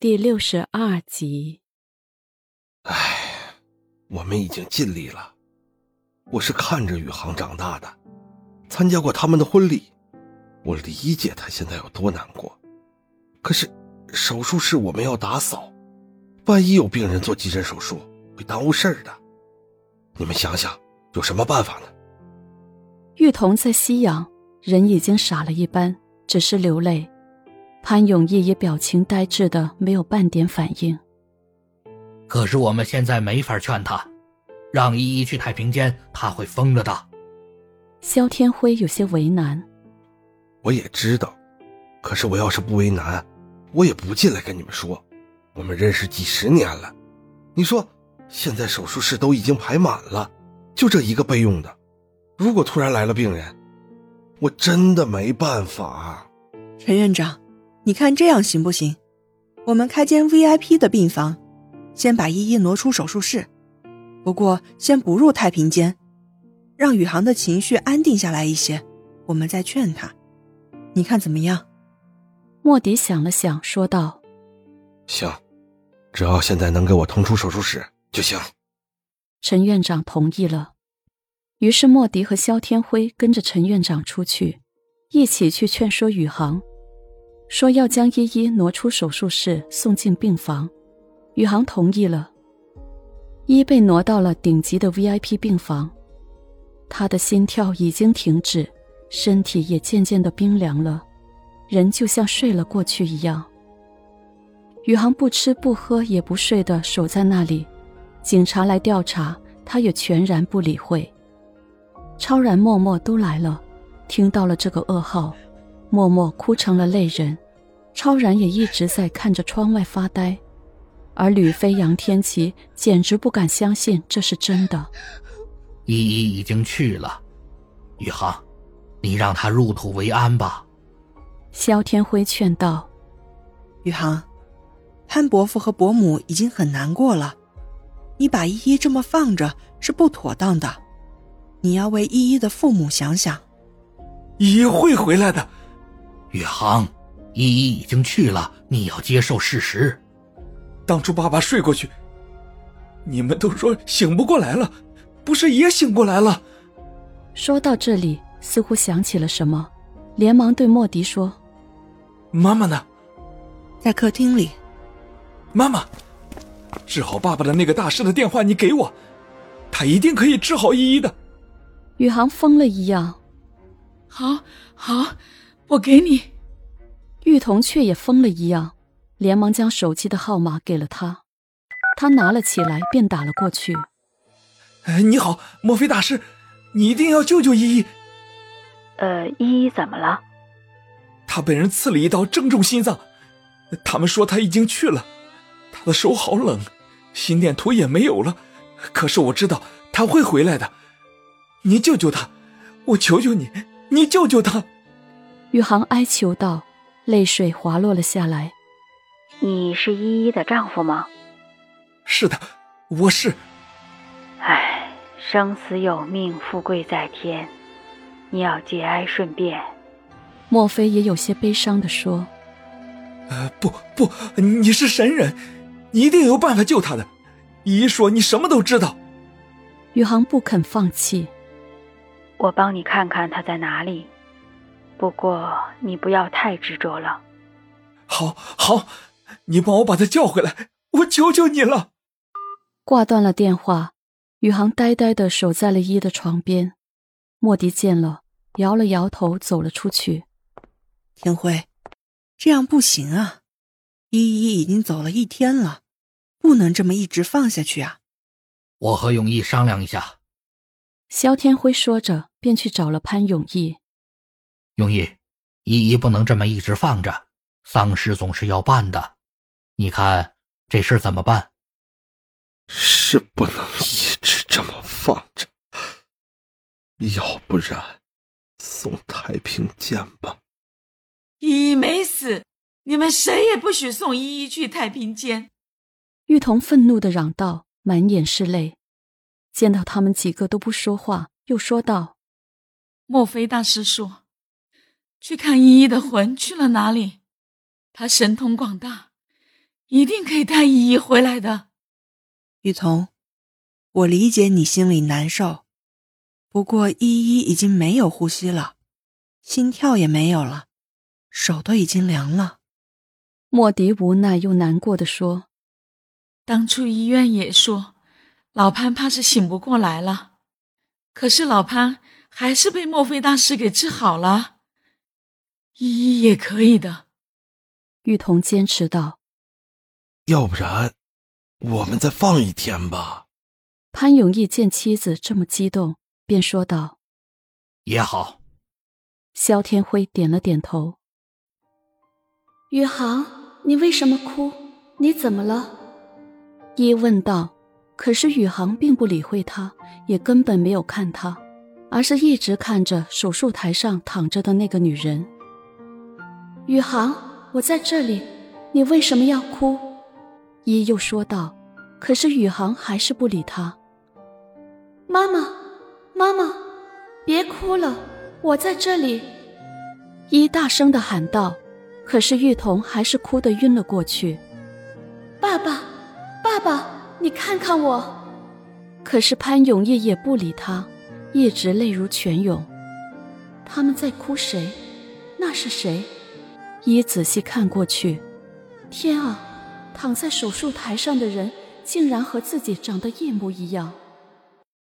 第六十二集。唉，我们已经尽力了。我是看着宇航长大的，参加过他们的婚礼，我理解他现在有多难过。可是，手术室我们要打扫，万一有病人做急诊手术，会耽误事儿的。你们想想，有什么办法呢？玉彤在夕阳，人已经傻了一般，只是流泪。潘永义也表情呆滞的，没有半点反应。可是我们现在没法劝他，让依依去太平间，他会疯了的。肖天辉有些为难。我也知道，可是我要是不为难，我也不进来跟你们说。我们认识几十年了，你说现在手术室都已经排满了，就这一个备用的，如果突然来了病人，我真的没办法。陈院长。你看这样行不行？我们开间 VIP 的病房，先把依依挪出手术室，不过先不入太平间，让宇航的情绪安定下来一些，我们再劝他。你看怎么样？莫迪想了想，说道：“行，只要现在能给我腾出手术室就行。”陈院长同意了，于是莫迪和肖天辉跟着陈院长出去，一起去劝说宇航。说要将依依挪出手术室，送进病房。宇航同意了。依被挪到了顶级的 VIP 病房，他的心跳已经停止，身体也渐渐的冰凉了，人就像睡了过去一样。宇航不吃不喝也不睡的守在那里，警察来调查，他也全然不理会。超然、默默都来了，听到了这个噩耗。默默哭成了泪人，超然也一直在看着窗外发呆，而吕飞、杨天琪简直不敢相信这是真的。依依已经去了，宇航，你让他入土为安吧。萧天辉劝道：“宇航，潘伯父和伯母已经很难过了，你把依依这么放着是不妥当的，你要为依依的父母想想。依依会回来的。”宇航，依依已经去了，你要接受事实。当初爸爸睡过去，你们都说醒不过来了，不是也醒过来了？说到这里，似乎想起了什么，连忙对莫迪说：“妈妈呢？在客厅里。妈妈，治好爸爸的那个大师的电话你给我，他一定可以治好依依的。”宇航疯了一样。好，好。我给你，玉彤却也疯了一样，连忙将手机的号码给了他。他拿了起来，便打了过去。哎，你好，墨菲大师，你一定要救救依依。呃，依依怎么了？他被人刺了一刀，正中心脏。他们说他已经去了，他的手好冷，心电图也没有了。可是我知道他会回来的。你救救他，我求求你，你救救他。宇航哀求道，泪水滑落了下来。你是依依的丈夫吗？是的，我是。唉，生死有命，富贵在天，你要节哀顺变。莫非也有些悲伤的说：“呃，不不，你是神人，你一定有办法救他的。依依说你什么都知道。”宇航不肯放弃。我帮你看看他在哪里。不过你不要太执着了。好，好，你帮我把他叫回来，我求求你了。挂断了电话，宇航呆呆的守在了一的床边。莫迪见了，摇了摇头，走了出去。天辉，这样不行啊！依依已经走了一天了，不能这么一直放下去啊！我和永义商量一下。肖天辉说着，便去找了潘永义。永义，依依不能这么一直放着，丧事总是要办的。你看这事怎么办？是不能一直这么放着，要不然送太平间吧。依依没死，你们谁也不许送依依去太平间。玉彤愤怒的嚷道，满眼是泪。见到他们几个都不说话，又说道：“莫非大师说。”去看依依的魂去了哪里？他神通广大，一定可以带依依回来的。雨桐，我理解你心里难受，不过依依已经没有呼吸了，心跳也没有了，手都已经凉了。莫迪无奈又难过的说：“当初医院也说，老潘怕是醒不过来了，可是老潘还是被墨菲大师给治好了。依依也可以的。”玉彤坚持道：“要不然，我们再放一天吧。”潘永义见妻子这么激动，便说道：“也好。”萧天辉点了点头。宇航。你为什么哭？你怎么了？一问道。可是宇航并不理会他，也根本没有看他，而是一直看着手术台上躺着的那个女人。宇航，我在这里，你为什么要哭？一又说道。可是宇航还是不理他。妈妈，妈妈，别哭了，我在这里。一大声的喊道。可是玉彤还是哭得晕了过去。爸爸，爸爸，你看看我。可是潘永义也不理他，一直泪如泉涌。他们在哭谁？那是谁？一仔细看过去，天啊！躺在手术台上的人竟然和自己长得一模一样。